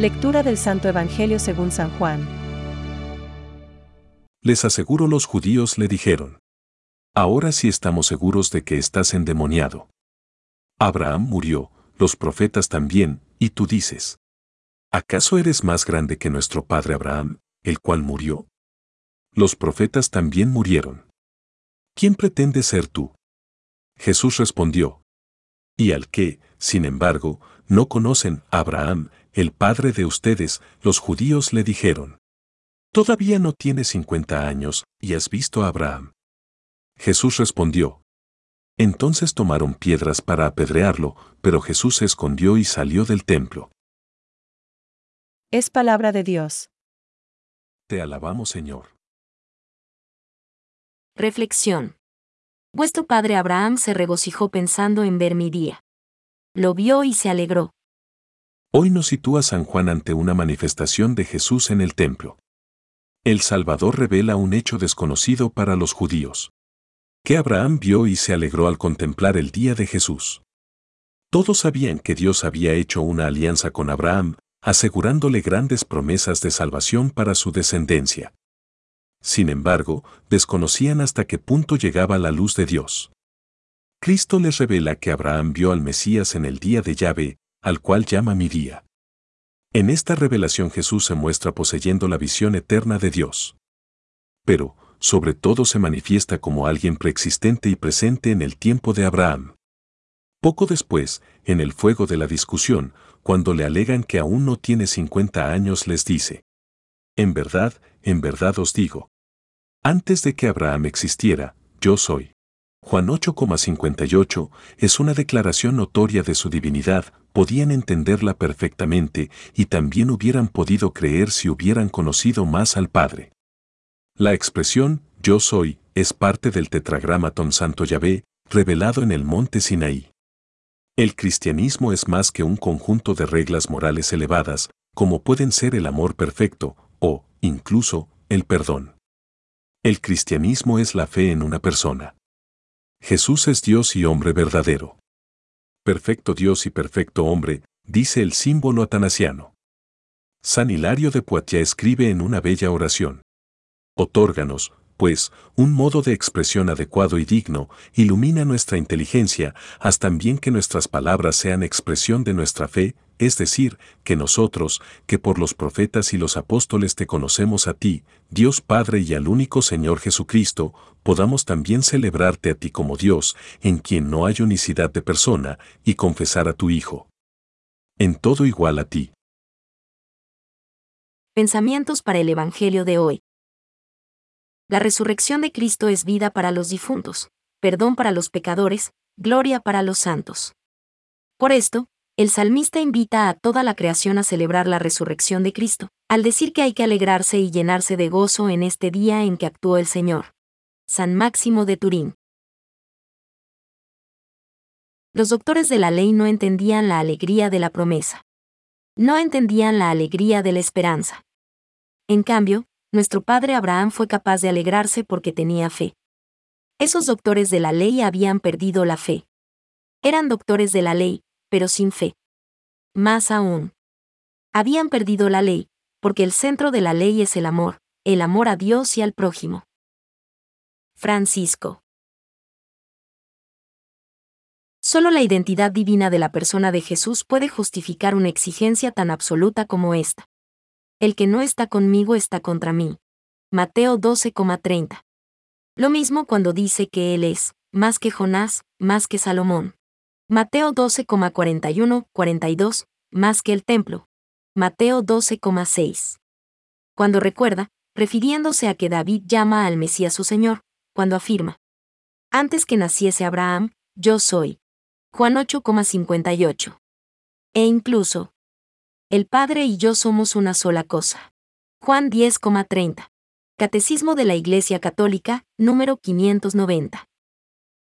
Lectura del Santo Evangelio según San Juan. Les aseguro los judíos le dijeron. Ahora sí estamos seguros de que estás endemoniado. Abraham murió, los profetas también, y tú dices. ¿Acaso eres más grande que nuestro padre Abraham, el cual murió? Los profetas también murieron. ¿Quién pretende ser tú? Jesús respondió. Y al que, sin embargo, no conocen a Abraham, el padre de ustedes, los judíos le dijeron. Todavía no tienes cincuenta años, y has visto a Abraham. Jesús respondió. Entonces tomaron piedras para apedrearlo, pero Jesús se escondió y salió del templo. Es palabra de Dios. Te alabamos, Señor. Reflexión. Vuestro padre Abraham se regocijó pensando en ver mi día. Lo vio y se alegró. Hoy nos sitúa San Juan ante una manifestación de Jesús en el templo. El Salvador revela un hecho desconocido para los judíos. Que Abraham vio y se alegró al contemplar el día de Jesús. Todos sabían que Dios había hecho una alianza con Abraham, asegurándole grandes promesas de salvación para su descendencia. Sin embargo, desconocían hasta qué punto llegaba la luz de Dios. Cristo les revela que Abraham vio al Mesías en el día de Yahvé, al cual llama mi día. En esta revelación Jesús se muestra poseyendo la visión eterna de Dios. Pero, sobre todo se manifiesta como alguien preexistente y presente en el tiempo de Abraham. Poco después, en el fuego de la discusión, cuando le alegan que aún no tiene 50 años, les dice, En verdad, en verdad os digo. Antes de que Abraham existiera, yo soy. Juan 8,58 es una declaración notoria de su divinidad, podían entenderla perfectamente y también hubieran podido creer si hubieran conocido más al Padre. La expresión yo soy es parte del tetragramatón Santo Yahvé, revelado en el monte Sinaí. El cristianismo es más que un conjunto de reglas morales elevadas, como pueden ser el amor perfecto, o, incluso, el perdón. El cristianismo es la fe en una persona. Jesús es Dios y hombre verdadero. Perfecto Dios y perfecto hombre, dice el símbolo atanasiano. San Hilario de Poitiers escribe en una bella oración. Otórganos, pues, un modo de expresión adecuado y digno, ilumina nuestra inteligencia, haz también que nuestras palabras sean expresión de nuestra fe, es decir, que nosotros, que por los profetas y los apóstoles te conocemos a ti, Dios Padre y al único Señor Jesucristo, podamos también celebrarte a ti como Dios, en quien no hay unicidad de persona, y confesar a tu Hijo. En todo igual a ti. Pensamientos para el Evangelio de hoy. La resurrección de Cristo es vida para los difuntos, perdón para los pecadores, gloria para los santos. Por esto, el salmista invita a toda la creación a celebrar la resurrección de Cristo, al decir que hay que alegrarse y llenarse de gozo en este día en que actuó el Señor. San Máximo de Turín. Los doctores de la ley no entendían la alegría de la promesa. No entendían la alegría de la esperanza. En cambio, nuestro padre Abraham fue capaz de alegrarse porque tenía fe. Esos doctores de la ley habían perdido la fe. Eran doctores de la ley, pero sin fe. Más aún. Habían perdido la ley, porque el centro de la ley es el amor, el amor a Dios y al prójimo. Francisco. Solo la identidad divina de la persona de Jesús puede justificar una exigencia tan absoluta como esta. El que no está conmigo está contra mí. Mateo 12,30. Lo mismo cuando dice que Él es, más que Jonás, más que Salomón. Mateo 12,41, 42, más que el templo. Mateo 12,6. Cuando recuerda, refiriéndose a que David llama al Mesías su Señor, cuando afirma, antes que naciese Abraham, yo soy. Juan 8,58. E incluso, el Padre y yo somos una sola cosa. Juan 10,30. Catecismo de la Iglesia Católica, número 590.